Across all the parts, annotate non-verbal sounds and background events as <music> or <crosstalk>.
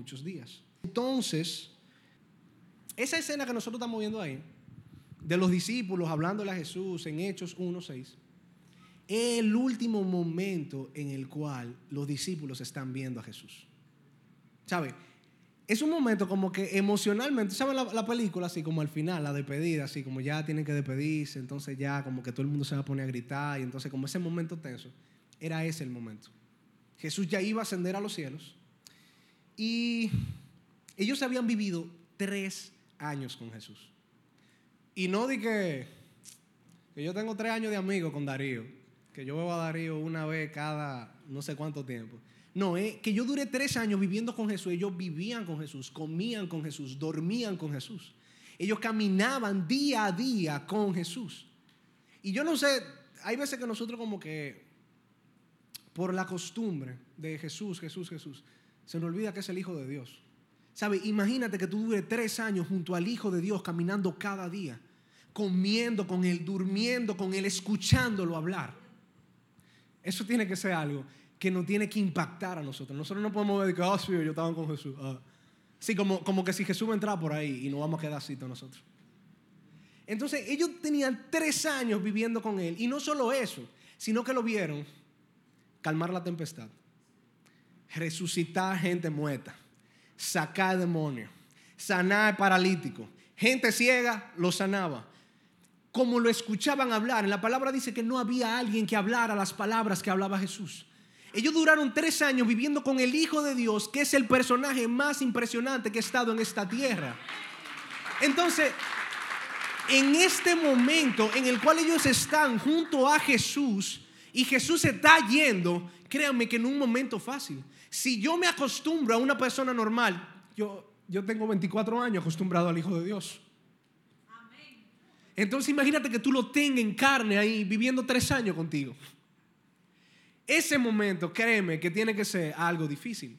muchos días. Entonces, esa escena que nosotros estamos viendo ahí, de los discípulos hablándole a Jesús en Hechos 1.6, es el último momento en el cual los discípulos están viendo a Jesús. ¿Sabe? Es un momento como que emocionalmente, ¿saben la, la, película? Así como al final, la despedida, así como ya tienen que despedirse, entonces ya como que todo el mundo se va a poner a gritar y entonces como ese momento tenso, era ese el momento. Jesús ya iba a ascender a los cielos y ellos habían vivido tres años con Jesús. Y no di que, que yo tengo tres años de amigo con Darío, que yo veo a Darío una vez cada no sé cuánto tiempo. No, es que yo duré tres años viviendo con Jesús. Ellos vivían con Jesús, comían con Jesús, dormían con Jesús. Ellos caminaban día a día con Jesús. Y yo no sé, hay veces que nosotros como que, por la costumbre de Jesús, Jesús, Jesús, se nos olvida que es el Hijo de Dios. ¿Sabe? Imagínate que tú dure tres años junto al Hijo de Dios, caminando cada día, comiendo con Él, durmiendo con Él, escuchándolo hablar. Eso tiene que ser algo que nos tiene que impactar a nosotros. Nosotros no podemos ver que, ah, sí, yo estaba con Jesús. Ah. Sí, como, como que si Jesús va a entrar por ahí y nos vamos a quedar así todos nosotros. Entonces, ellos tenían tres años viviendo con Él. Y no solo eso, sino que lo vieron calmar la tempestad, resucitar gente muerta, sacar demonios, sanar paralítico. Gente ciega lo sanaba. Como lo escuchaban hablar, en la palabra dice que no había alguien que hablara las palabras que hablaba Jesús. Ellos duraron tres años viviendo con el Hijo de Dios, que es el personaje más impresionante que ha estado en esta tierra. Entonces, en este momento en el cual ellos están junto a Jesús y Jesús se está yendo, créanme que en un momento fácil. Si yo me acostumbro a una persona normal, yo, yo tengo 24 años acostumbrado al Hijo de Dios. Entonces imagínate que tú lo tengas en carne ahí viviendo tres años contigo. Ese momento, créeme, que tiene que ser algo difícil.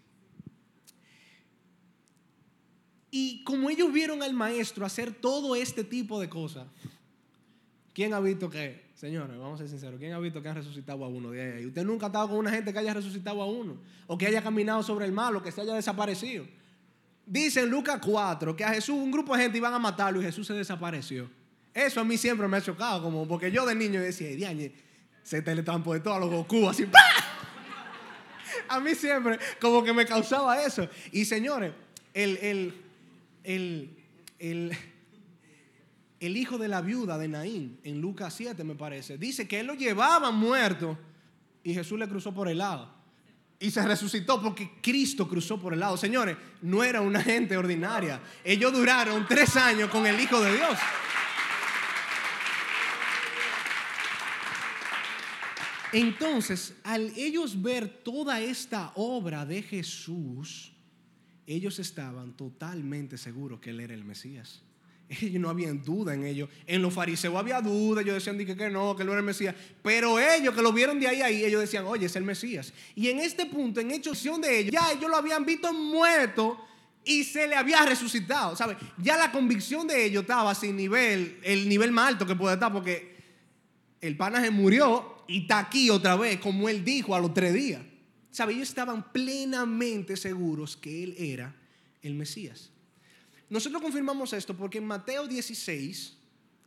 Y como ellos vieron al maestro hacer todo este tipo de cosas, ¿quién ha visto que, señores, vamos a ser sinceros, ¿quién ha visto que ha resucitado a uno de ahí? Usted nunca ha estado con una gente que haya resucitado a uno, o que haya caminado sobre el mal, o que se haya desaparecido. Dice en Lucas 4 que a Jesús un grupo de gente iban a matarlo y Jesús se desapareció. Eso a mí siempre me ha chocado, como porque yo de niño decía, Diañe, se teletransportó a los Goku así. A mí siempre como que me causaba eso. Y señores, el, el, el, el, el hijo de la viuda de Naín, en Lucas 7 me parece, dice que él lo llevaba muerto y Jesús le cruzó por el lado. Y se resucitó porque Cristo cruzó por el lado. Señores, no era una gente ordinaria. Ellos duraron tres años con el Hijo de Dios. Entonces, al ellos ver toda esta obra de Jesús, ellos estaban totalmente seguros que Él era el Mesías. <laughs> Ellos no habían duda en ello. En los fariseos había duda, ellos decían que, que no, que no era el Mesías. Pero ellos que lo vieron de ahí a ahí, ellos decían, oye, es el Mesías. Y en este punto, en hecho de ellos, ya ellos lo habían visto muerto y se le había resucitado. ¿sabe? Ya la convicción de ellos estaba sin nivel, el nivel más alto que puede estar, porque el pana se murió y está aquí otra vez, como él dijo a los tres días. Ellos estaban plenamente seguros que él era el Mesías. Nosotros confirmamos esto porque en Mateo 16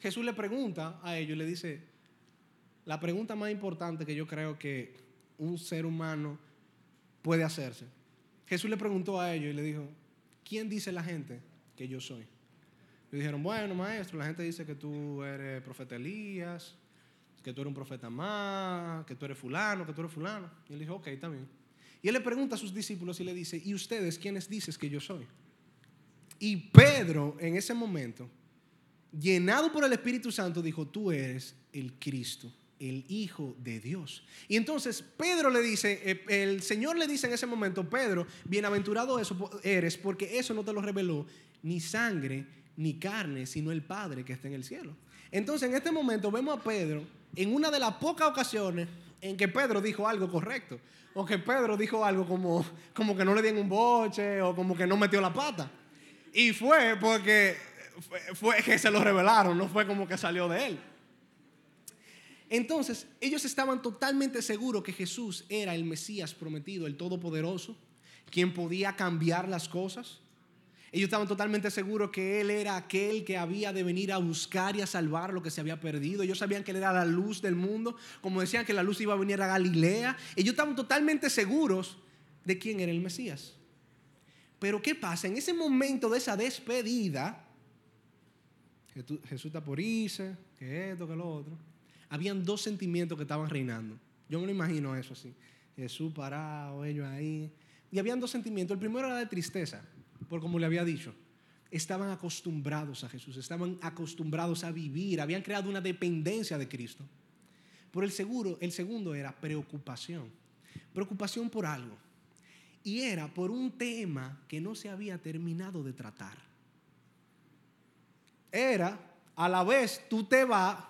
Jesús le pregunta a ellos, le dice, la pregunta más importante que yo creo que un ser humano puede hacerse. Jesús le preguntó a ellos y le dijo, ¿quién dice la gente que yo soy? Le dijeron, bueno, maestro, la gente dice que tú eres profeta Elías, que tú eres un profeta más, que tú eres fulano, que tú eres fulano. Y él dijo, ok, bien. Y él le pregunta a sus discípulos y le dice, ¿y ustedes quiénes dices que yo soy? Y Pedro en ese momento, llenado por el Espíritu Santo, dijo, tú eres el Cristo, el Hijo de Dios. Y entonces Pedro le dice, eh, el Señor le dice en ese momento, Pedro, bienaventurado eres porque eso no te lo reveló ni sangre ni carne, sino el Padre que está en el cielo. Entonces en este momento vemos a Pedro en una de las pocas ocasiones en que Pedro dijo algo correcto. O que Pedro dijo algo como, como que no le dieron un boche o como que no metió la pata. Y fue porque fue, que se lo revelaron, no fue como que salió de él. Entonces, ellos estaban totalmente seguros que Jesús era el Mesías prometido, el Todopoderoso, quien podía cambiar las cosas. Ellos estaban totalmente seguros que Él era aquel que había de venir a buscar y a salvar lo que se había perdido. Ellos sabían que Él era la luz del mundo, como decían que la luz iba a venir a Galilea. Ellos estaban totalmente seguros de quién era el Mesías. Pero ¿qué pasa? En ese momento de esa despedida, Jesús está por irse, que esto, que lo otro. Habían dos sentimientos que estaban reinando. Yo me lo imagino eso así. Jesús parado, ellos ahí. Y habían dos sentimientos. El primero era de tristeza, por como le había dicho. Estaban acostumbrados a Jesús, estaban acostumbrados a vivir, habían creado una dependencia de Cristo. Por el seguro, el segundo era preocupación. Preocupación por algo. Y era por un tema que no se había terminado de tratar. Era, a la vez tú te vas,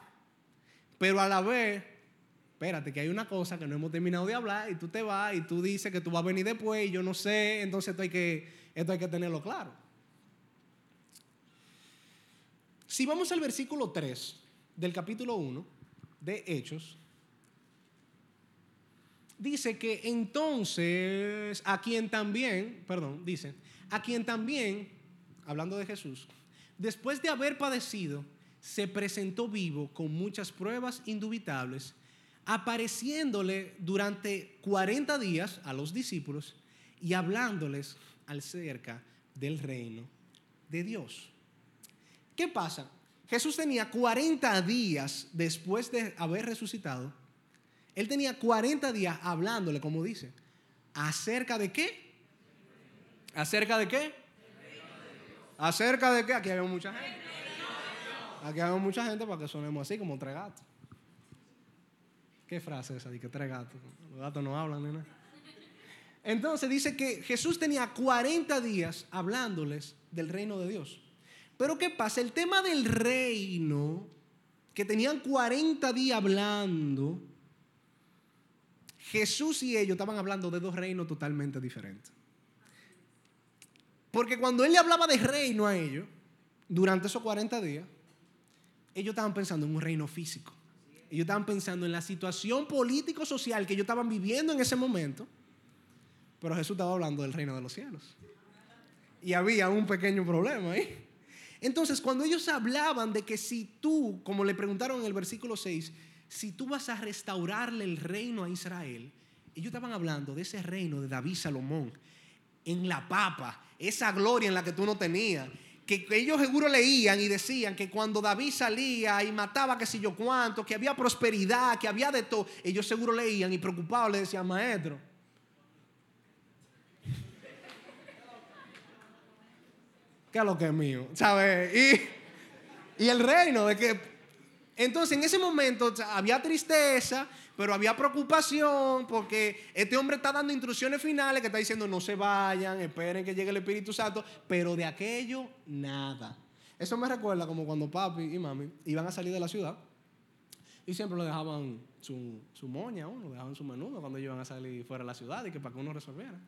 pero a la vez espérate, que hay una cosa que no hemos terminado de hablar y tú te vas y tú dices que tú vas a venir después y yo no sé, entonces esto hay que, esto hay que tenerlo claro. Si vamos al versículo 3 del capítulo 1 de Hechos, dice que entonces a quien también, perdón, dice, a quien también, hablando de Jesús, después de haber padecido, se presentó vivo con muchas pruebas indubitables apareciéndole durante 40 días a los discípulos y hablándoles acerca del reino de Dios. ¿Qué pasa? Jesús tenía 40 días después de haber resucitado. Él tenía 40 días hablándole, como dice, acerca de qué? ¿Acerca de qué? ¿Acerca de qué? Aquí hay mucha gente. Aquí hay mucha gente para que sonemos así como tres gatos. ¿Qué frase es esa? De que tres gatos. Los gatos no hablan, nena. Entonces dice que Jesús tenía 40 días hablándoles del reino de Dios. Pero ¿qué pasa? El tema del reino, que tenían 40 días hablando, Jesús y ellos estaban hablando de dos reinos totalmente diferentes. Porque cuando él le hablaba de reino a ellos, durante esos 40 días, ellos estaban pensando en un reino físico. Ellos estaban pensando en la situación político-social que ellos estaban viviendo en ese momento. Pero Jesús estaba hablando del reino de los cielos. Y había un pequeño problema ahí. Entonces, cuando ellos hablaban de que si tú, como le preguntaron en el versículo 6, si tú vas a restaurarle el reino a Israel, ellos estaban hablando de ese reino de David Salomón, en la papa, esa gloria en la que tú no tenías, que ellos seguro leían y decían que cuando David salía y mataba que si yo cuánto, que había prosperidad, que había de todo, ellos seguro leían y preocupados le decían, maestro, <laughs> ¿qué es lo que es mío? ¿Sabes? Y, y el reino de que... Entonces en ese momento había tristeza, pero había preocupación porque este hombre está dando instrucciones finales que está diciendo no se vayan, esperen que llegue el Espíritu Santo, pero de aquello nada. Eso me recuerda como cuando papi y mami iban a salir de la ciudad y siempre le dejaban su, su moña, uno, le dejaban su menudo cuando iban a salir fuera de la ciudad y que para que uno resolviera.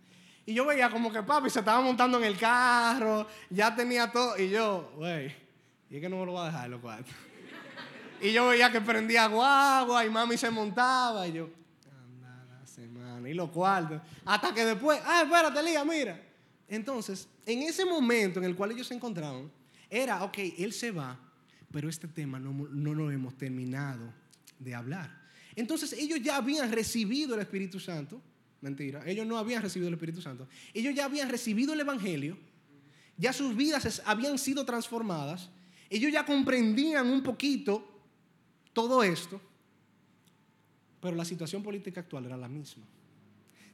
Y yo veía como que papi se estaba montando en el carro, ya tenía todo, y yo, güey, y es que no me lo va a dejar los cuartos. Y yo veía que prendía guagua y mami se montaba. Y yo, anda la semana. Y lo cuartos. Hasta que después, ah, espérate, Lía, mira. Entonces, en ese momento en el cual ellos se encontraron, era, ok, él se va, pero este tema no, no lo hemos terminado de hablar. Entonces, ellos ya habían recibido el Espíritu Santo. Mentira, ellos no habían recibido el Espíritu Santo. Ellos ya habían recibido el Evangelio. Ya sus vidas habían sido transformadas. Ellos ya comprendían un poquito todo esto, pero la situación política actual era la misma.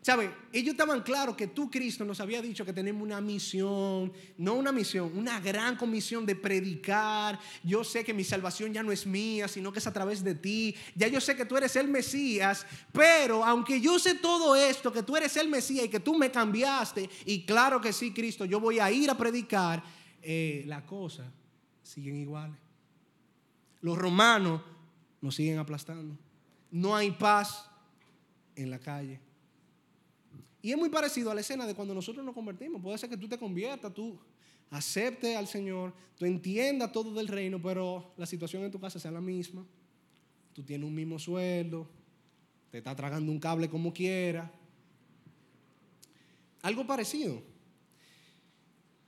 ¿Sabe? Ellos estaban claros que tú, Cristo, nos había dicho que tenemos una misión, no una misión, una gran comisión de predicar. Yo sé que mi salvación ya no es mía, sino que es a través de ti. Ya yo sé que tú eres el Mesías, pero aunque yo sé todo esto, que tú eres el Mesías y que tú me cambiaste, y claro que sí, Cristo, yo voy a ir a predicar, eh, la cosa siguen iguales. Los romanos nos siguen aplastando. No hay paz en la calle. Y es muy parecido a la escena de cuando nosotros nos convertimos. Puede ser que tú te conviertas, tú aceptes al Señor, tú entiendas todo del reino, pero la situación en tu casa sea la misma. Tú tienes un mismo sueldo, te está tragando un cable como quiera. Algo parecido.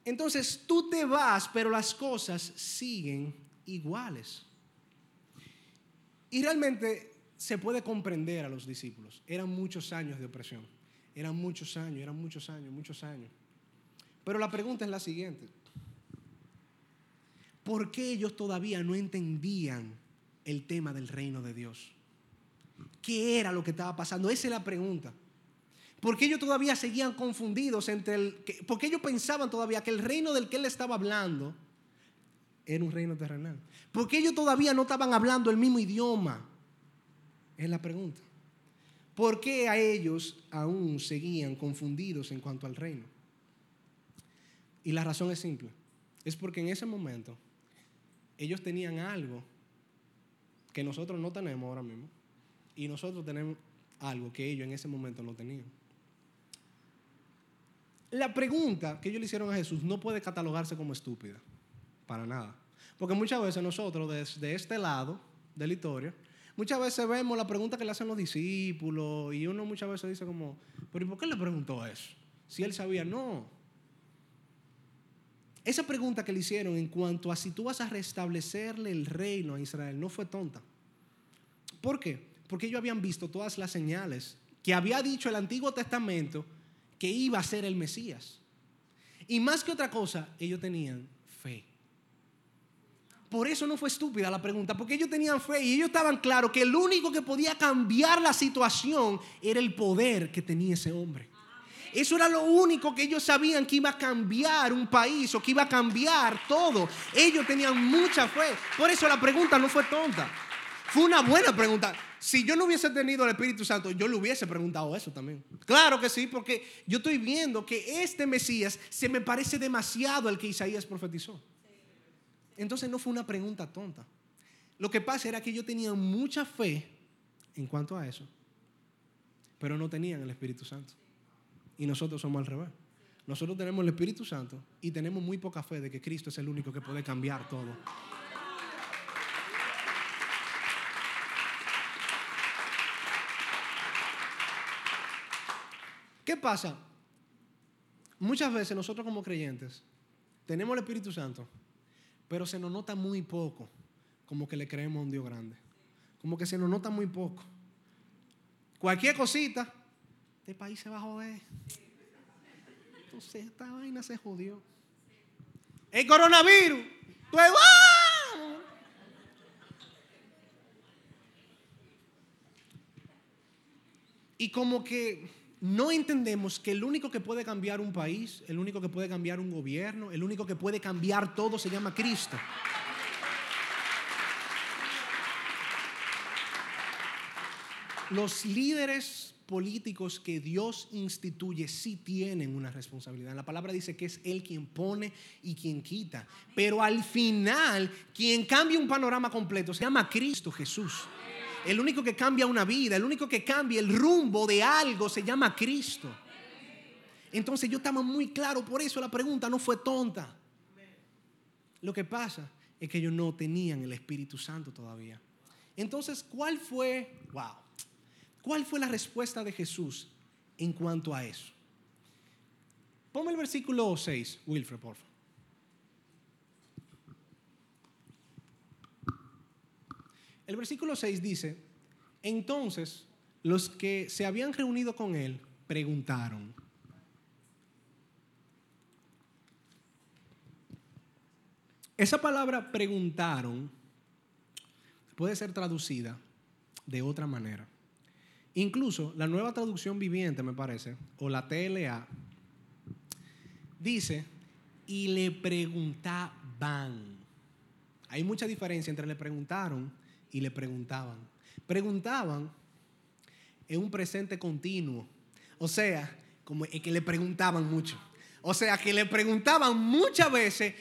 Entonces tú te vas, pero las cosas siguen iguales. Y realmente se puede comprender a los discípulos. Eran muchos años de opresión. Eran muchos años, eran muchos años, muchos años. Pero la pregunta es la siguiente. ¿Por qué ellos todavía no entendían el tema del reino de Dios? ¿Qué era lo que estaba pasando? Esa es la pregunta. ¿Por qué ellos todavía seguían confundidos entre el... ¿Por qué ellos pensaban todavía que el reino del que él estaba hablando era un reino terrenal? ¿Por qué ellos todavía no estaban hablando el mismo idioma? Es la pregunta. ¿Por qué a ellos aún seguían confundidos en cuanto al reino? Y la razón es simple. Es porque en ese momento ellos tenían algo que nosotros no tenemos ahora mismo. Y nosotros tenemos algo que ellos en ese momento no tenían. La pregunta que ellos le hicieron a Jesús no puede catalogarse como estúpida, para nada. Porque muchas veces nosotros, desde este lado de la historia, muchas veces vemos la pregunta que le hacen los discípulos y uno muchas veces dice como, pero ¿y por qué le preguntó eso? Si él sabía, no. Esa pregunta que le hicieron en cuanto a si tú vas a restablecerle el reino a Israel no fue tonta. ¿Por qué? Porque ellos habían visto todas las señales que había dicho el Antiguo Testamento que iba a ser el Mesías. Y más que otra cosa, ellos tenían fe. Por eso no fue estúpida la pregunta, porque ellos tenían fe y ellos estaban claros que el único que podía cambiar la situación era el poder que tenía ese hombre. Eso era lo único que ellos sabían que iba a cambiar un país o que iba a cambiar todo. Ellos tenían mucha fe. Por eso la pregunta no fue tonta. Fue una buena pregunta. Si yo no hubiese tenido el Espíritu Santo, yo le hubiese preguntado eso también. Claro que sí, porque yo estoy viendo que este Mesías se me parece demasiado al que Isaías profetizó. Entonces no fue una pregunta tonta. Lo que pasa era que ellos tenían mucha fe en cuanto a eso, pero no tenían el Espíritu Santo. Y nosotros somos al revés. Nosotros tenemos el Espíritu Santo y tenemos muy poca fe de que Cristo es el único que puede cambiar todo. ¿Qué pasa? Muchas veces nosotros como creyentes tenemos el Espíritu Santo, pero se nos nota muy poco, como que le creemos a un Dios grande. Como que se nos nota muy poco. Cualquier cosita, este país se va a joder. Entonces esta vaina se jodió. El coronavirus, pues Y como que no entendemos que el único que puede cambiar un país, el único que puede cambiar un gobierno, el único que puede cambiar todo se llama Cristo. Los líderes políticos que Dios instituye sí tienen una responsabilidad. La palabra dice que es Él quien pone y quien quita. Pero al final, quien cambia un panorama completo se llama Cristo Jesús. El único que cambia una vida, el único que cambia el rumbo de algo se llama Cristo. Entonces yo estaba muy claro, por eso la pregunta no fue tonta. Lo que pasa es que ellos no tenían el Espíritu Santo todavía. Entonces, ¿cuál fue, wow, cuál fue la respuesta de Jesús en cuanto a eso? Ponme el versículo 6, Wilfred, por favor. El versículo 6 dice, entonces los que se habían reunido con él preguntaron. Esa palabra preguntaron puede ser traducida de otra manera. Incluso la nueva traducción viviente, me parece, o la TLA, dice, y le preguntaban. Hay mucha diferencia entre le preguntaron y le preguntaban. Preguntaban en un presente continuo. O sea, como que le preguntaban mucho. O sea, que le preguntaban muchas veces,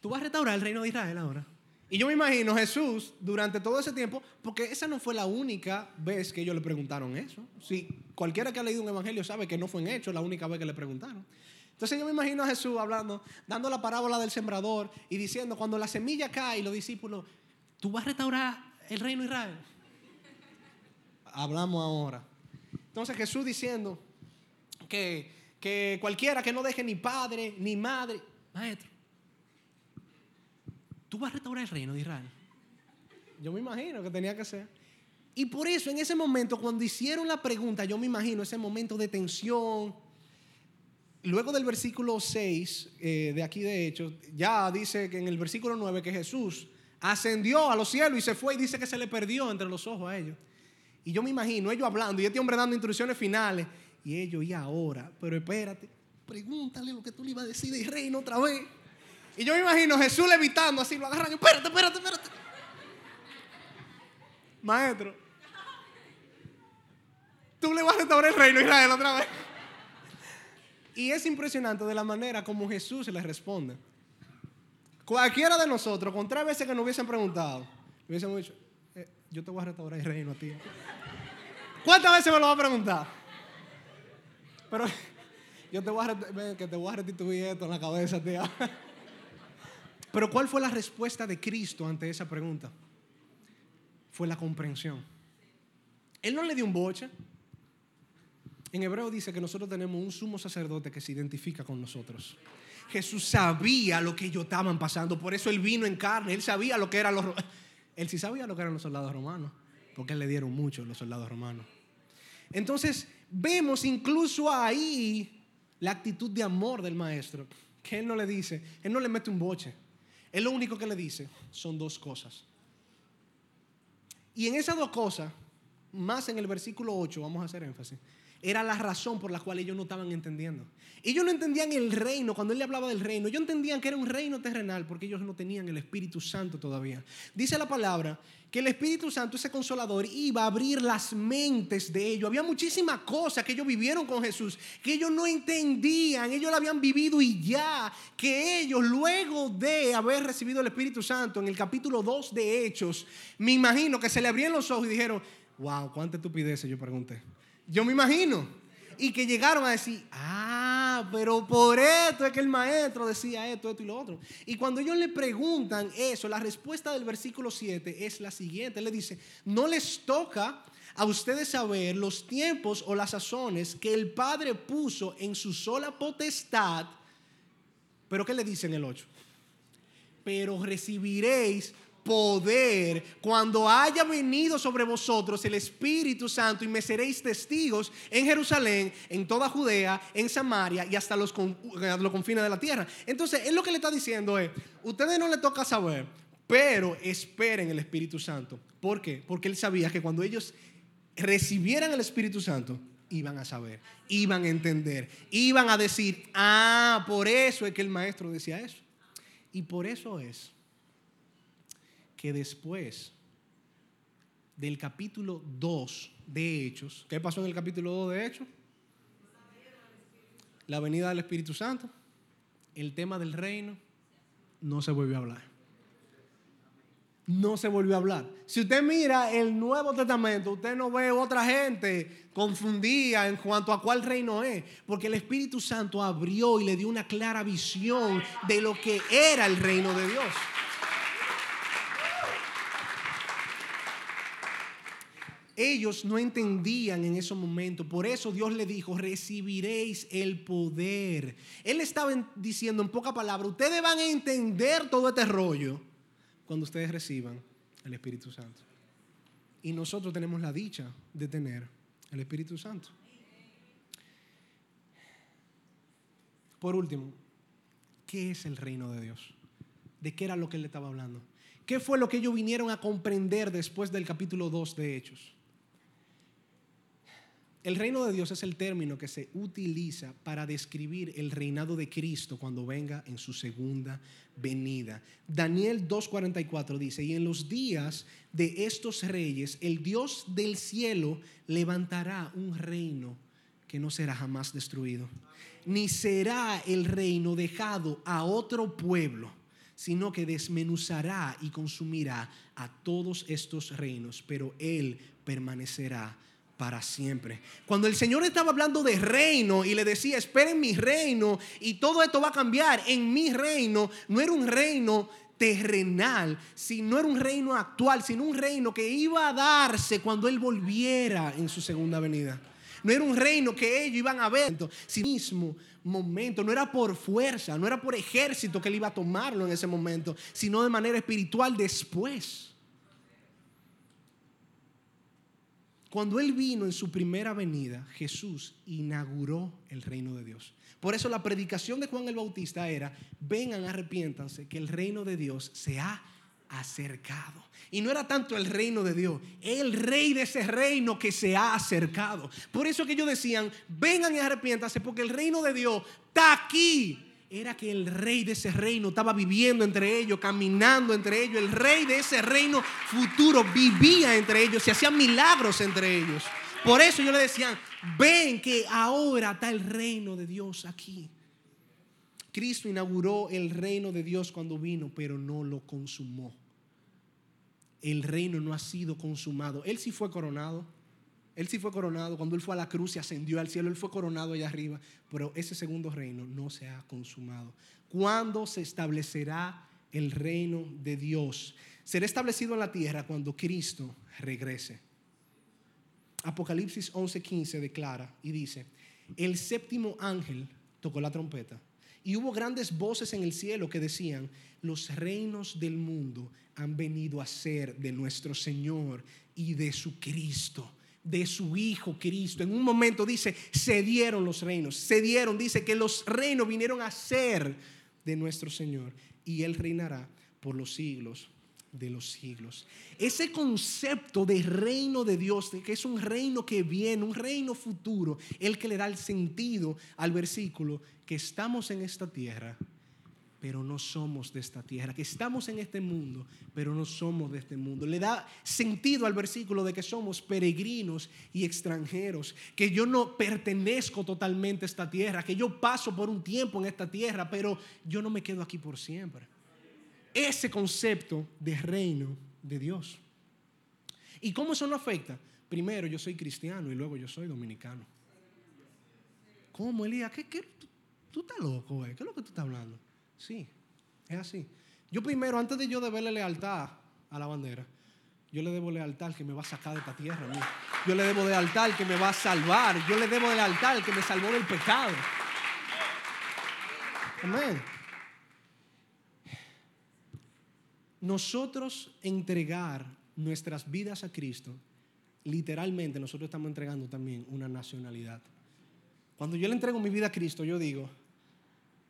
¿tú vas a restaurar el reino de Israel ahora? Y yo me imagino Jesús durante todo ese tiempo, porque esa no fue la única vez que ellos le preguntaron eso. Si cualquiera que ha leído un evangelio sabe que no fue en hecho la única vez que le preguntaron. Entonces yo me imagino a Jesús hablando, dando la parábola del sembrador y diciendo, cuando la semilla cae los discípulos, ¿tú vas a restaurar el reino de Israel. Hablamos ahora. Entonces Jesús diciendo que, que cualquiera que no deje ni padre ni madre, maestro, tú vas a restaurar el reino de Israel. Yo me imagino que tenía que ser. Y por eso en ese momento, cuando hicieron la pregunta, yo me imagino ese momento de tensión. Luego del versículo 6 eh, de aquí de hecho, ya dice que en el versículo 9 que Jesús ascendió a los cielos y se fue y dice que se le perdió entre los ojos a ellos. Y yo me imagino ellos hablando y este hombre dando instrucciones finales. Y ellos, y ahora, pero espérate, pregúntale lo que tú le ibas a decir de reino otra vez. Y yo me imagino Jesús levitando así, lo agarran, espérate, espérate, espérate. Maestro, tú le vas a restaurar el reino a Israel otra vez. Y es impresionante de la manera como Jesús le responde. Cualquiera de nosotros, con tres veces que nos hubiesen preguntado, hubiésemos dicho, eh, yo te voy a restaurar el reino a ti. ¿Cuántas veces me lo va a preguntar? Pero <laughs> yo te voy a, que te voy a restituir esto en la cabeza, tío. <laughs> Pero ¿cuál fue la respuesta de Cristo ante esa pregunta? Fue la comprensión. Él no le dio un boche. En hebreo dice que nosotros tenemos un sumo sacerdote que se identifica con nosotros. Jesús sabía lo que ellos estaban pasando, por eso él vino en carne, él sabía lo que eran los <laughs> él sí sabía lo que eran los soldados romanos, porque él le dieron mucho los soldados romanos. Entonces, vemos incluso ahí la actitud de amor del maestro, que él no le dice, él no le mete un boche. Él lo único que le dice son dos cosas. Y en esas dos cosas, más en el versículo 8, vamos a hacer énfasis, era la razón por la cual ellos no estaban entendiendo. Ellos no entendían el reino, cuando él le hablaba del reino, ellos entendían que era un reino terrenal porque ellos no tenían el Espíritu Santo todavía. Dice la palabra que el Espíritu Santo, ese consolador, iba a abrir las mentes de ellos. Había muchísimas cosas que ellos vivieron con Jesús, que ellos no entendían, ellos la habían vivido y ya, que ellos luego de haber recibido el Espíritu Santo en el capítulo 2 de Hechos, me imagino que se le abrieron los ojos y dijeron, wow, cuánta estupidez, yo pregunté. Yo me imagino. Y que llegaron a decir, ah, pero por esto es que el maestro decía esto, esto y lo otro. Y cuando ellos le preguntan eso, la respuesta del versículo 7 es la siguiente. Le dice, no les toca a ustedes saber los tiempos o las sazones que el Padre puso en su sola potestad. Pero ¿qué le dice en el 8? Pero recibiréis poder cuando haya venido sobre vosotros el Espíritu Santo y me seréis testigos en Jerusalén, en toda Judea, en Samaria y hasta los, los confines de la tierra. Entonces, él lo que le está diciendo es, ustedes no le toca saber, pero esperen el Espíritu Santo. ¿Por qué? Porque él sabía que cuando ellos recibieran el Espíritu Santo, iban a saber, iban a entender, iban a decir, ah, por eso es que el maestro decía eso. Y por eso es que después del capítulo 2 de Hechos, ¿qué pasó en el capítulo 2 de Hechos? La venida del Espíritu Santo, el tema del reino, no se volvió a hablar. No se volvió a hablar. Si usted mira el Nuevo Testamento, usted no ve otra gente confundida en cuanto a cuál reino es, porque el Espíritu Santo abrió y le dio una clara visión de lo que era el reino de Dios. Ellos no entendían en ese momento. Por eso Dios le dijo, recibiréis el poder. Él estaba diciendo en poca palabra, ustedes van a entender todo este rollo cuando ustedes reciban el Espíritu Santo. Y nosotros tenemos la dicha de tener el Espíritu Santo. Por último, ¿qué es el reino de Dios? ¿De qué era lo que él le estaba hablando? ¿Qué fue lo que ellos vinieron a comprender después del capítulo 2 de Hechos? El reino de Dios es el término que se utiliza para describir el reinado de Cristo cuando venga en su segunda venida. Daniel 2.44 dice, y en los días de estos reyes, el Dios del cielo levantará un reino que no será jamás destruido, ni será el reino dejado a otro pueblo sino que desmenuzará y consumirá a todos estos reinos, pero Él permanecerá para siempre. Cuando el Señor estaba hablando de reino y le decía, esperen mi reino y todo esto va a cambiar en mi reino, no era un reino terrenal, sino era un reino actual, sino un reino que iba a darse cuando Él volviera en su segunda venida. no era un reino que ellos iban a ver. Sí mismo momento, no era por fuerza, no era por ejército que él iba a tomarlo en ese momento, sino de manera espiritual después. Cuando él vino en su primera venida, Jesús inauguró el reino de Dios. Por eso la predicación de Juan el Bautista era, vengan, arrepiéntanse, que el reino de Dios se ha acercado. Y no era tanto el reino de Dios, el rey de ese reino que se ha acercado. Por eso que ellos decían, vengan y arrepiéntanse, porque el reino de Dios está aquí. Era que el rey de ese reino estaba viviendo entre ellos, caminando entre ellos. El rey de ese reino futuro vivía entre ellos, se hacían milagros entre ellos. Por eso yo le decían, ven que ahora está el reino de Dios aquí. Cristo inauguró el reino de Dios cuando vino, pero no lo consumó. El reino no ha sido consumado. Él sí fue coronado. Él sí fue coronado. Cuando Él fue a la cruz y ascendió al cielo, Él fue coronado allá arriba. Pero ese segundo reino no se ha consumado. ¿Cuándo se establecerá el reino de Dios? Será establecido en la tierra cuando Cristo regrese. Apocalipsis 11:15 declara y dice, el séptimo ángel tocó la trompeta y hubo grandes voces en el cielo que decían, los reinos del mundo han venido a ser de nuestro Señor y de su Cristo, de su Hijo Cristo. En un momento dice, se dieron los reinos, se dieron, dice que los reinos vinieron a ser de nuestro Señor y Él reinará por los siglos de los siglos. Ese concepto de reino de Dios, que es un reino que viene, un reino futuro, el que le da el sentido al versículo, que estamos en esta tierra, pero no somos de esta tierra, que estamos en este mundo, pero no somos de este mundo. Le da sentido al versículo de que somos peregrinos y extranjeros, que yo no pertenezco totalmente a esta tierra, que yo paso por un tiempo en esta tierra, pero yo no me quedo aquí por siempre ese concepto de reino de Dios. ¿Y cómo eso no afecta? Primero, yo soy cristiano y luego yo soy dominicano. ¿Cómo, Elías? ¿Qué, qué? ¿Tú, estás loco, ¿Qué es lo que tú estás hablando? Sí, es así. Yo primero, antes de yo deberle lealtad a la bandera, yo le debo lealtad al que me va a sacar de esta tierra. Yo le debo lealtad al que me va a salvar. Yo le debo lealtad al que me salvó del pecado. Amén. nosotros entregar nuestras vidas a Cristo, literalmente nosotros estamos entregando también una nacionalidad. Cuando yo le entrego mi vida a Cristo, yo digo,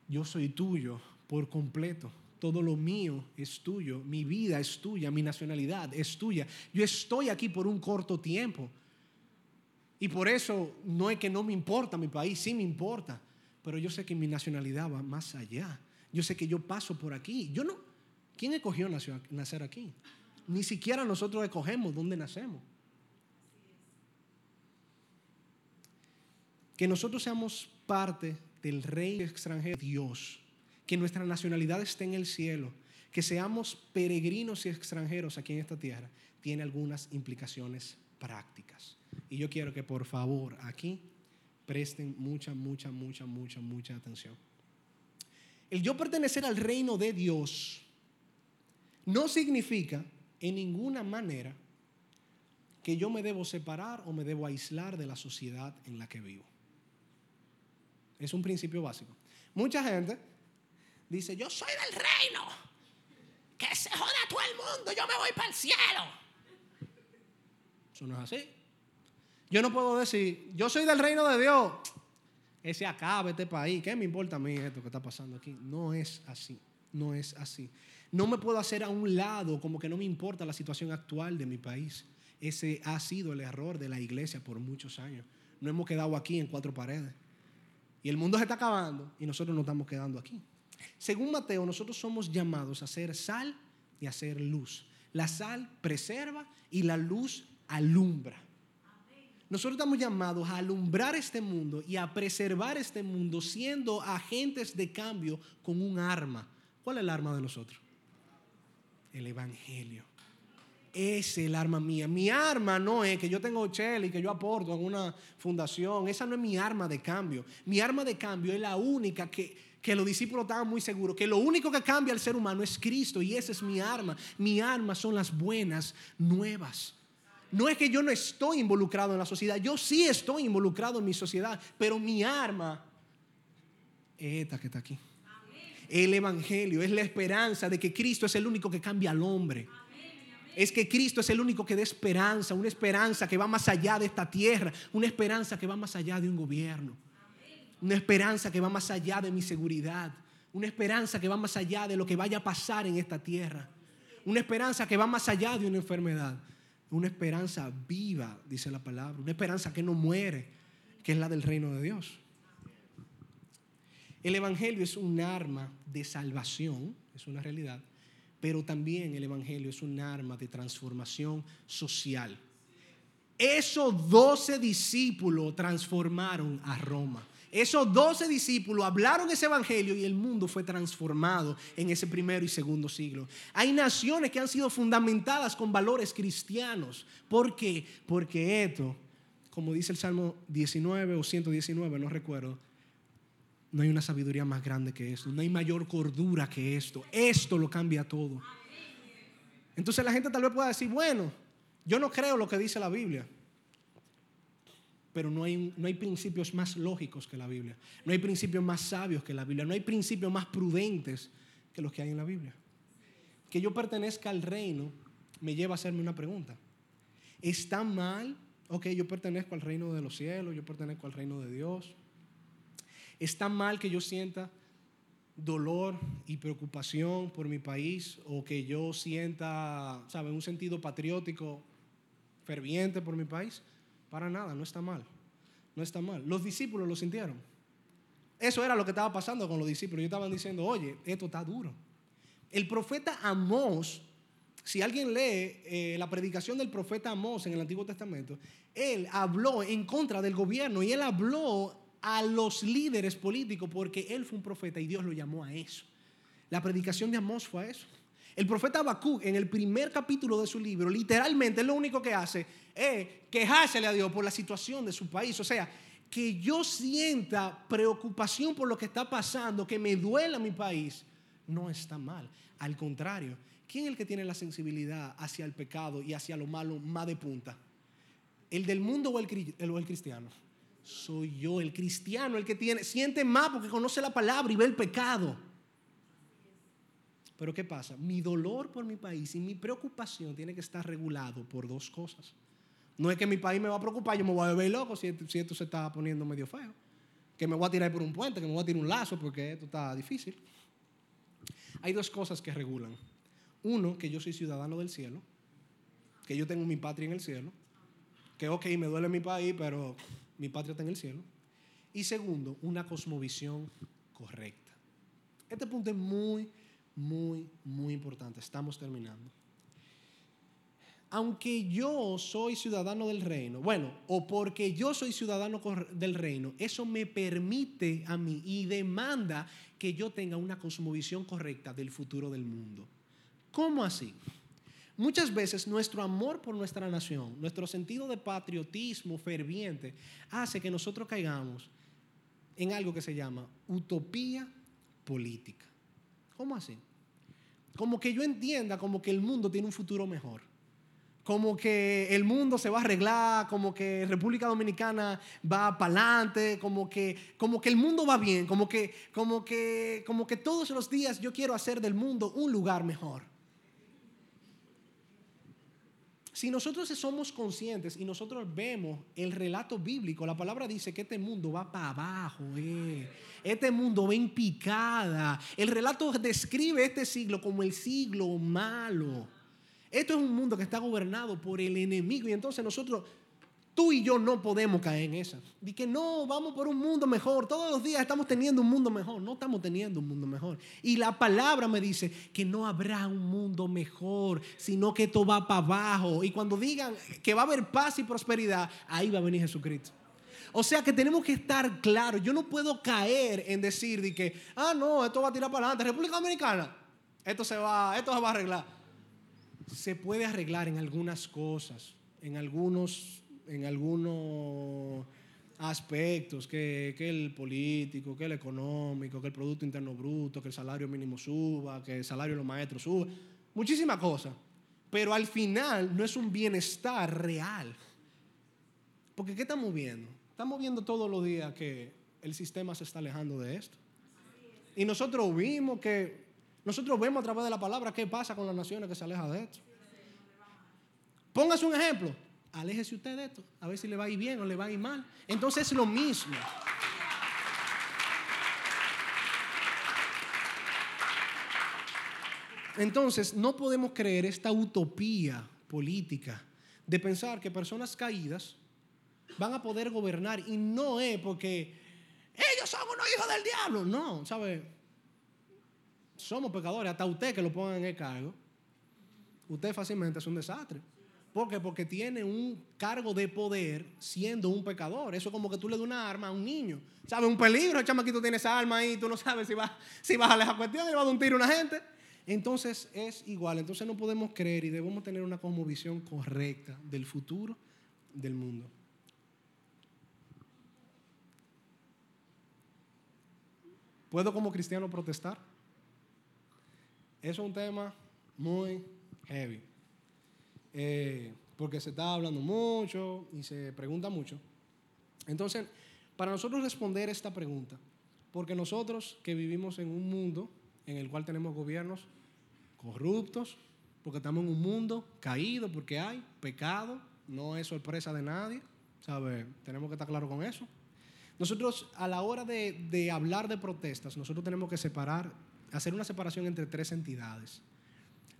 yo soy tuyo por completo. Todo lo mío es tuyo, mi vida es tuya, mi nacionalidad es tuya. Yo estoy aquí por un corto tiempo. Y por eso no es que no me importa mi país, sí me importa. Pero yo sé que mi nacionalidad va más allá. Yo sé que yo paso por aquí. Yo no, ¿Quién escogió nacer aquí? Ni siquiera nosotros escogemos dónde nacemos. Que nosotros seamos parte del rey extranjero, Dios. Que nuestra nacionalidad esté en el cielo. Que seamos peregrinos y extranjeros aquí en esta tierra. Tiene algunas implicaciones prácticas. Y yo quiero que por favor aquí presten mucha, mucha, mucha, mucha, mucha atención. El yo pertenecer al reino de Dios no significa en ninguna manera que yo me debo separar o me debo aislar de la sociedad en la que vivo. Es un principio básico. Mucha gente dice, yo soy del reino, que se joda todo el mundo, yo me voy para el cielo. Eso no es así. Yo no puedo decir, yo soy del reino de Dios, ese acabe este país, ¿qué me importa a mí esto que está pasando aquí? No es así, no es así. No me puedo hacer a un lado como que no me importa la situación actual de mi país. Ese ha sido el error de la iglesia por muchos años. No hemos quedado aquí en cuatro paredes. Y el mundo se está acabando y nosotros nos estamos quedando aquí. Según Mateo, nosotros somos llamados a ser sal y a ser luz. La sal preserva y la luz alumbra. Nosotros estamos llamados a alumbrar este mundo y a preservar este mundo siendo agentes de cambio con un arma. ¿Cuál es el arma de nosotros? el Evangelio. Es el arma mía. Mi arma no es que yo tengo chel y que yo aporto en una fundación. Esa no es mi arma de cambio. Mi arma de cambio es la única que, que los discípulos estaban muy seguros. Que lo único que cambia al ser humano es Cristo. Y esa es mi arma. Mi arma son las buenas nuevas. No es que yo no estoy involucrado en la sociedad, yo sí estoy involucrado en mi sociedad, pero mi arma es esta que está aquí. El Evangelio es la esperanza de que Cristo es el único que cambia al hombre. Es que Cristo es el único que da esperanza, una esperanza que va más allá de esta tierra, una esperanza que va más allá de un gobierno, una esperanza que va más allá de mi seguridad, una esperanza que va más allá de lo que vaya a pasar en esta tierra, una esperanza que va más allá de una enfermedad, una esperanza viva, dice la palabra, una esperanza que no muere, que es la del reino de Dios. El Evangelio es un arma de salvación, es una realidad, pero también el Evangelio es un arma de transformación social. Esos doce discípulos transformaron a Roma. Esos doce discípulos hablaron ese evangelio y el mundo fue transformado en ese primero y segundo siglo. Hay naciones que han sido fundamentadas con valores cristianos. ¿Por qué? Porque esto, como dice el Salmo 19 o 119, no recuerdo, no hay una sabiduría más grande que esto, no hay mayor cordura que esto. Esto lo cambia todo. Entonces la gente tal vez pueda decir, bueno, yo no creo lo que dice la Biblia pero no hay, no hay principios más lógicos que la Biblia. No hay principios más sabios que la Biblia. No hay principios más prudentes que los que hay en la Biblia. Que yo pertenezca al reino me lleva a hacerme una pregunta. ¿Está mal? Ok, yo pertenezco al reino de los cielos, yo pertenezco al reino de Dios. ¿Está mal que yo sienta dolor y preocupación por mi país o que yo sienta, ¿sabe?, un sentido patriótico ferviente por mi país? Para nada, no está mal. No está mal. Los discípulos lo sintieron. Eso era lo que estaba pasando con los discípulos. Ellos estaban diciendo, oye, esto está duro. El profeta Amós, si alguien lee eh, la predicación del profeta Amós en el Antiguo Testamento, él habló en contra del gobierno y él habló a los líderes políticos porque él fue un profeta y Dios lo llamó a eso. La predicación de Amós fue a eso. El profeta Habacuc, en el primer capítulo de su libro, literalmente lo único que hace es quejársele a Dios por la situación de su país. O sea, que yo sienta preocupación por lo que está pasando, que me duela mi país, no está mal. Al contrario, ¿quién es el que tiene la sensibilidad hacia el pecado y hacia lo malo más de punta? ¿El del mundo o el, el cristiano? Soy yo, el cristiano, el que tiene, siente más porque conoce la palabra y ve el pecado. Pero ¿qué pasa? Mi dolor por mi país y mi preocupación tiene que estar regulado por dos cosas. No es que mi país me va a preocupar, yo me voy a ver loco si, esto se está poniendo medio feo. Que me voy a tirar por un puente, que me voy a tirar un lazo porque esto está difícil. Hay dos cosas que regulan. Uno, que yo soy ciudadano del cielo, que yo tengo mi patria en el cielo, que ok, me duele mi país, pero mi patria está en el cielo. Y segundo, una cosmovisión correcta. Este punto es muy muy, muy importante. Estamos terminando. Aunque yo soy ciudadano del reino, bueno, o porque yo soy ciudadano del reino, eso me permite a mí y demanda que yo tenga una cosmovisión correcta del futuro del mundo. ¿Cómo así? Muchas veces nuestro amor por nuestra nación, nuestro sentido de patriotismo ferviente, hace que nosotros caigamos en algo que se llama utopía política. ¿Cómo así? Como que yo entienda como que el mundo tiene un futuro mejor. Como que el mundo se va a arreglar, como que República Dominicana va para adelante, como que, como que el mundo va bien, como que, como, que, como que todos los días yo quiero hacer del mundo un lugar mejor. Si nosotros somos conscientes y nosotros vemos el relato bíblico, la palabra dice que este mundo va para abajo, eh. este mundo va en picada. El relato describe este siglo como el siglo malo. Esto es un mundo que está gobernado por el enemigo y entonces nosotros Tú y yo no podemos caer en esa. Di que no, vamos por un mundo mejor. Todos los días estamos teniendo un mundo mejor. No estamos teniendo un mundo mejor. Y la palabra me dice que no habrá un mundo mejor, sino que todo va para abajo. Y cuando digan que va a haber paz y prosperidad, ahí va a venir Jesucristo. O sea que tenemos que estar claros. Yo no puedo caer en decir de que, ah, no, esto va a tirar para adelante. República Dominicana, esto se va, esto se va a arreglar. Se puede arreglar en algunas cosas, en algunos en algunos aspectos, que, el político, que el económico, que el Producto Interno Bruto, que el salario mínimo suba, que el salario de los maestros suba, muchísimas cosas. pero al final no es un bienestar real. Porque ¿qué estamos viendo? Estamos viendo todos los días que el sistema se está alejando de esto. Y nosotros vimos que, nosotros vemos a través de la palabra qué pasa con las naciones que se alejan de esto. Póngase un ejemplo. Aléjese usted de esto. A ver si le va a ir bien o le va a ir mal. Entonces es lo mismo. Entonces, no podemos creer esta utopía política de pensar que personas caídas van a poder gobernar y no es porque ellos son unos hijos del diablo. No, ¿sabe? Somos pecadores, hasta usted que lo pongan en el cargo, usted fácilmente es un desastre. ¿Por qué? Porque tiene un cargo de poder siendo un pecador. Eso es como que tú le das una arma a un niño. ¿Sabes? Un peligro, el chamaquito tiene esa arma ahí, tú no sabes si vas si vas a alejar cuestión le va a dar un tiro a una gente. Entonces es igual. Entonces no podemos creer y debemos tener una cosmovisión correcta del futuro del mundo. ¿Puedo como cristiano protestar? Eso es un tema muy heavy. Eh, porque se está hablando mucho y se pregunta mucho. Entonces, para nosotros responder esta pregunta, porque nosotros que vivimos en un mundo en el cual tenemos gobiernos corruptos, porque estamos en un mundo caído, porque hay pecado, no es sorpresa de nadie, ¿sabe? Tenemos que estar claros con eso. Nosotros, a la hora de, hablar de protestas, nosotros tenemos que separar, hacer una separación entre tres entidades.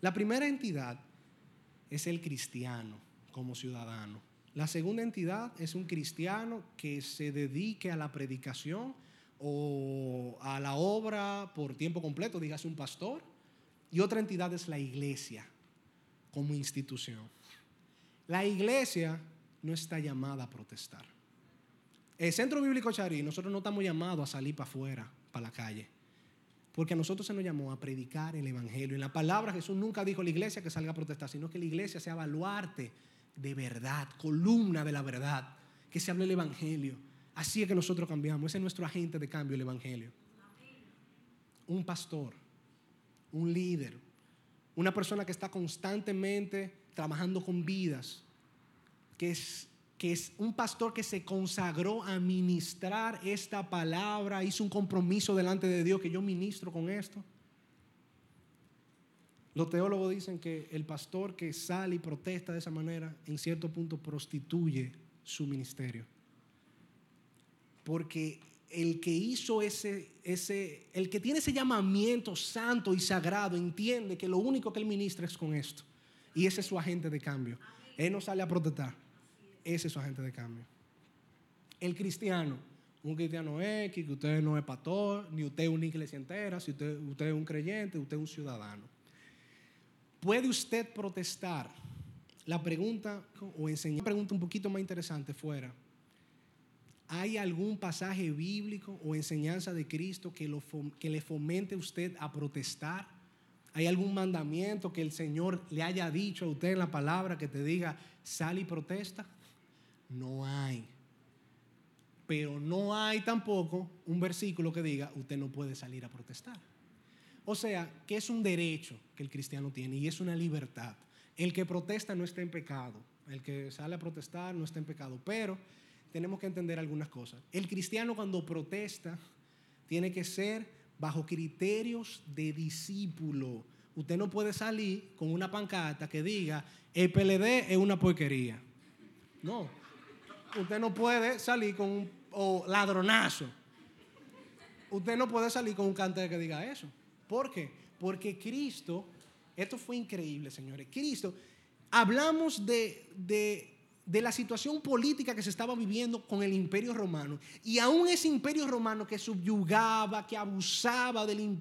La primera entidad es el cristiano como ciudadano. La segunda entidad es un cristiano que se dedique a la predicación o a la obra por tiempo completo, dígase un pastor. Y otra entidad es la iglesia como institución. La iglesia no está llamada a protestar. El Centro Bíblico Charí, nosotros no estamos llamados a salir para afuera, para la calle. Porque a nosotros se nos llamó a predicar el Evangelio. En la palabra Jesús nunca dijo a la iglesia que salga a protestar, sino que la iglesia sea baluarte de verdad, columna de la verdad, que se hable el Evangelio. Así es que nosotros cambiamos. Ese es nuestro agente de cambio, el Evangelio. Un pastor, un líder, una persona que está constantemente trabajando con vidas, que es que es un pastor que se consagró a ministrar esta palabra, hizo un compromiso delante de Dios que yo ministro con esto. Los teólogos dicen que el pastor que sale y protesta de esa manera, en cierto punto prostituye su ministerio. Porque el que hizo ese, ese, el que tiene ese llamamiento santo y sagrado, entiende que lo único que él ministra es con esto. Y ese es su agente de cambio. Él no sale a protestar ese es su agente de cambio. El cristiano, un cristiano X, que usted no es pastor, ni usted es una iglesia entera, si usted, es un creyente, usted es un ciudadano. ¿Puede usted protestar? La pregunta, o enseñar, pregunta un poquito más interesante fuera. ¿Hay algún pasaje bíblico o enseñanza de Cristo que, lo, que le fomente usted a protestar? ¿Hay algún mandamiento que el Señor le haya dicho a usted en la palabra que te diga, sal y protesta? No hay. Pero no hay tampoco un versículo que diga, usted no puede salir a protestar. O sea, que es un derecho que el cristiano tiene y es una libertad. El que protesta no está en pecado. El que sale a protestar no está en pecado. Pero tenemos que entender algunas cosas. El cristiano cuando protesta tiene que ser bajo criterios de discípulo. Usted no puede salir con una pancarta que diga, el PLD es una porquería. No, usted no puede salir con un ladronazo. Usted no puede salir con un cante que diga eso. ¿Por qué? Porque Cristo, esto fue increíble, señores. Cristo, hablamos de, de, la situación política que se estaba viviendo con el imperio romano. Y aún ese imperio romano que subyugaba, que abusaba del,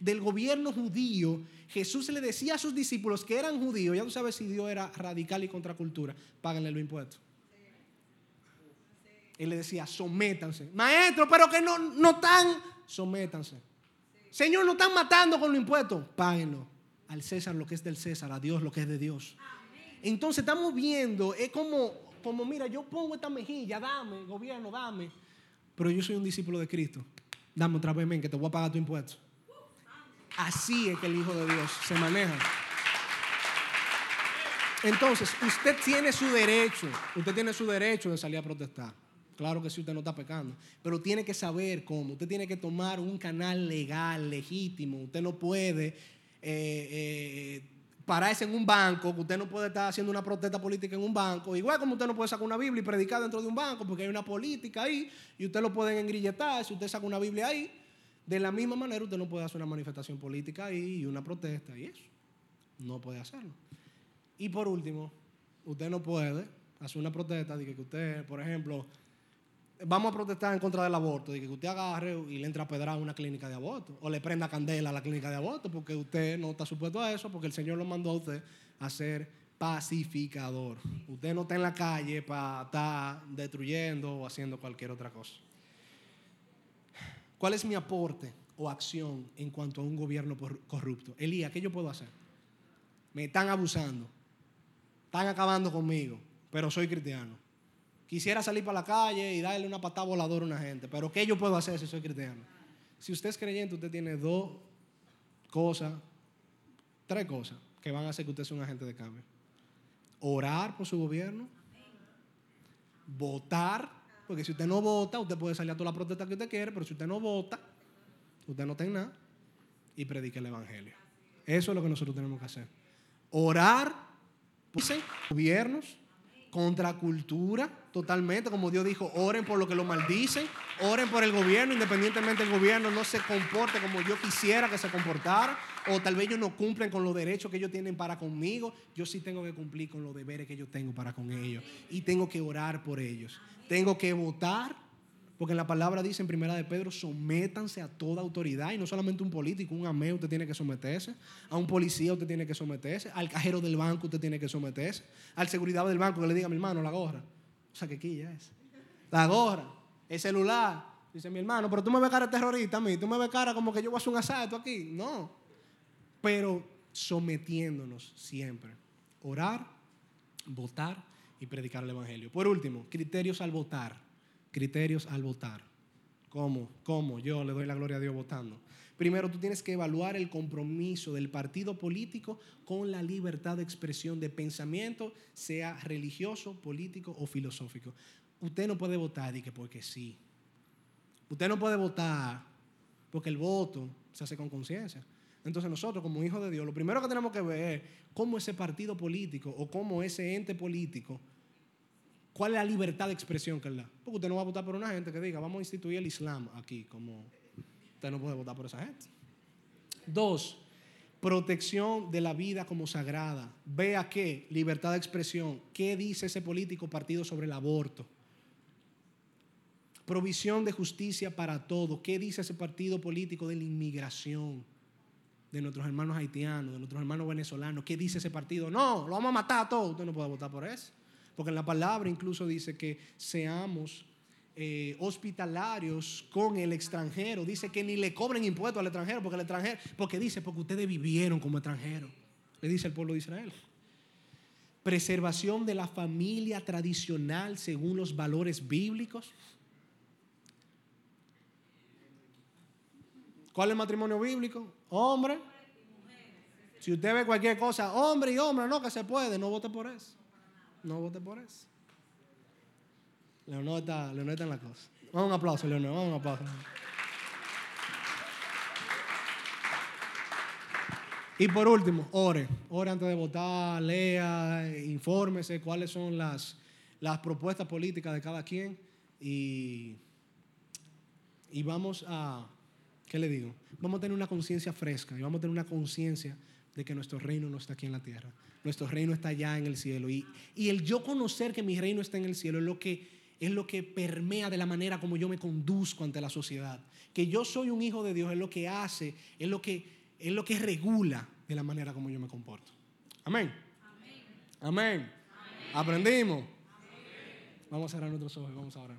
del, gobierno judío, Jesús le decía a sus discípulos que eran judíos, ya tú sabes si Dios era radical y contracultura, páganle los impuestos. Él le decía, sométanse. Maestro, pero que no, no están, sométanse. Señor, no están matando con los impuestos. Páguenlo. Al César lo que es del César, a Dios lo que es de Dios. Entonces estamos viendo, es como, como, mira, yo pongo esta mejilla, dame, gobierno, dame. Pero yo soy un discípulo de Cristo. Dame otra vez, men, que te voy a pagar tu impuesto. Así es que el Hijo de Dios se maneja. Entonces, usted tiene su derecho, usted tiene su derecho de salir a protestar. Claro que sí, usted no está pecando, pero tiene que saber cómo. Usted tiene que tomar un canal legal, legítimo. Usted no puede eh, eh, pararse en un banco, usted no puede estar haciendo una protesta política en un banco. Igual como usted no puede sacar una Biblia y predicar dentro de un banco, porque hay una política ahí y usted lo pueden engrilletar si usted saca una Biblia ahí. De la misma manera, usted no puede hacer una manifestación política ahí y una protesta y eso. No puede hacerlo. Y por último, usted no puede hacer una protesta de que usted, por ejemplo, vamos a protestar en contra del aborto, de que usted agarre y le entra a pedrar a una clínica de aborto, o le prenda candela a la clínica de aborto, porque usted no está supuesto a eso, porque el Señor lo mandó a usted a ser pacificador. Usted no está en la calle para estar destruyendo o haciendo cualquier otra cosa. ¿Cuál es mi aporte o acción en cuanto a un gobierno corrupto? Elías, ¿qué yo puedo hacer? Me están abusando, están acabando conmigo, pero soy cristiano. Quisiera salir para la calle y darle una patada voladora a una gente, pero ¿qué yo puedo hacer si soy cristiano? Si usted es creyente, usted tiene dos cosas, tres cosas que van a hacer que usted sea un agente de cambio. Orar por su gobierno, votar, porque si usted no vota, usted puede salir a toda la protesta que usted quiere, pero si usted no vota, usted no tiene nada, y predique el Evangelio. Eso es lo que nosotros tenemos que hacer. Orar por gobiernos, contra cultura, totalmente, como Dios dijo, oren por lo que lo maldicen, oren por el gobierno, independientemente del gobierno no se comporte como yo quisiera que se comportara, o tal vez ellos no cumplen con los derechos que ellos tienen para conmigo, yo sí tengo que cumplir con los deberes que yo tengo para con ellos, y tengo que orar por ellos, tengo que votar porque en la palabra dice en primera de Pedro, sométanse a toda autoridad. Y no solamente un político, un amén usted tiene que someterse. A un policía usted tiene que someterse. Al cajero del banco usted tiene que someterse. Al seguridad del banco que le diga mi hermano la gorra. O sea, que aquí es. La gorra, el celular. Dice mi hermano, pero tú me ves cara terrorista a mí. Tú me ves cara como que yo voy a hacer un asalto aquí. No. Pero sometiéndonos siempre. Orar, votar y predicar el Evangelio. Por último, criterios al votar criterios al votar. ¿Cómo? ¿Cómo? Yo le doy la gloria a Dios votando. Primero, tú tienes que evaluar el compromiso del partido político con la libertad de expresión de pensamiento, sea religioso, político o filosófico. Usted no puede votar y que porque sí. Usted no puede votar porque el voto se hace con conciencia. Entonces nosotros como hijos de Dios, lo primero que tenemos que ver es cómo ese partido político o cómo ese ente político ¿Cuál es la libertad de expresión que él da? Porque usted no va a votar por una gente que diga, vamos a instituir el Islam aquí, como usted no puede votar por esa gente. Dos, protección de la vida como sagrada. Vea qué, libertad de expresión. ¿Qué dice ese político partido sobre el aborto? Provisión de justicia para todo. ¿Qué dice ese partido político de la inmigración? De nuestros hermanos haitianos, de nuestros hermanos venezolanos. ¿Qué dice ese partido? No, lo vamos a matar a todos. Usted no puede votar por eso. Porque en la palabra incluso dice que seamos eh, hospitalarios con el extranjero. Dice que ni le cobren impuestos al extranjero, porque el extranjero, porque dice, porque ustedes vivieron como extranjeros. Le dice el pueblo de Israel. Preservación de la familia tradicional según los valores bíblicos. ¿Cuál es el matrimonio bíblico? Hombre. Si usted ve cualquier cosa, hombre y hombre, no, que se puede, no vote por eso. No vote por eso. Leonor está, está en la cosa. Vamos un aplauso, Leonor. Vamos un aplauso. Y por último, ore. Ore antes de votar, lea, infórmese cuáles son las, las propuestas políticas de cada quien. Y, y vamos a, ¿qué le digo? Vamos a tener una conciencia fresca y vamos a tener una conciencia de que nuestro reino no está aquí en la tierra. Nuestro reino está allá en el cielo. Y, y el yo conocer que mi reino está en el cielo es lo, que, es lo que permea de la manera como yo me conduzco ante la sociedad. Que yo soy un hijo de Dios es lo que hace, es lo que, es lo que regula de la manera como yo me comporto. Amén. Amén. Aprendimos. Vamos a cerrar nuestros ojos, vamos a orar.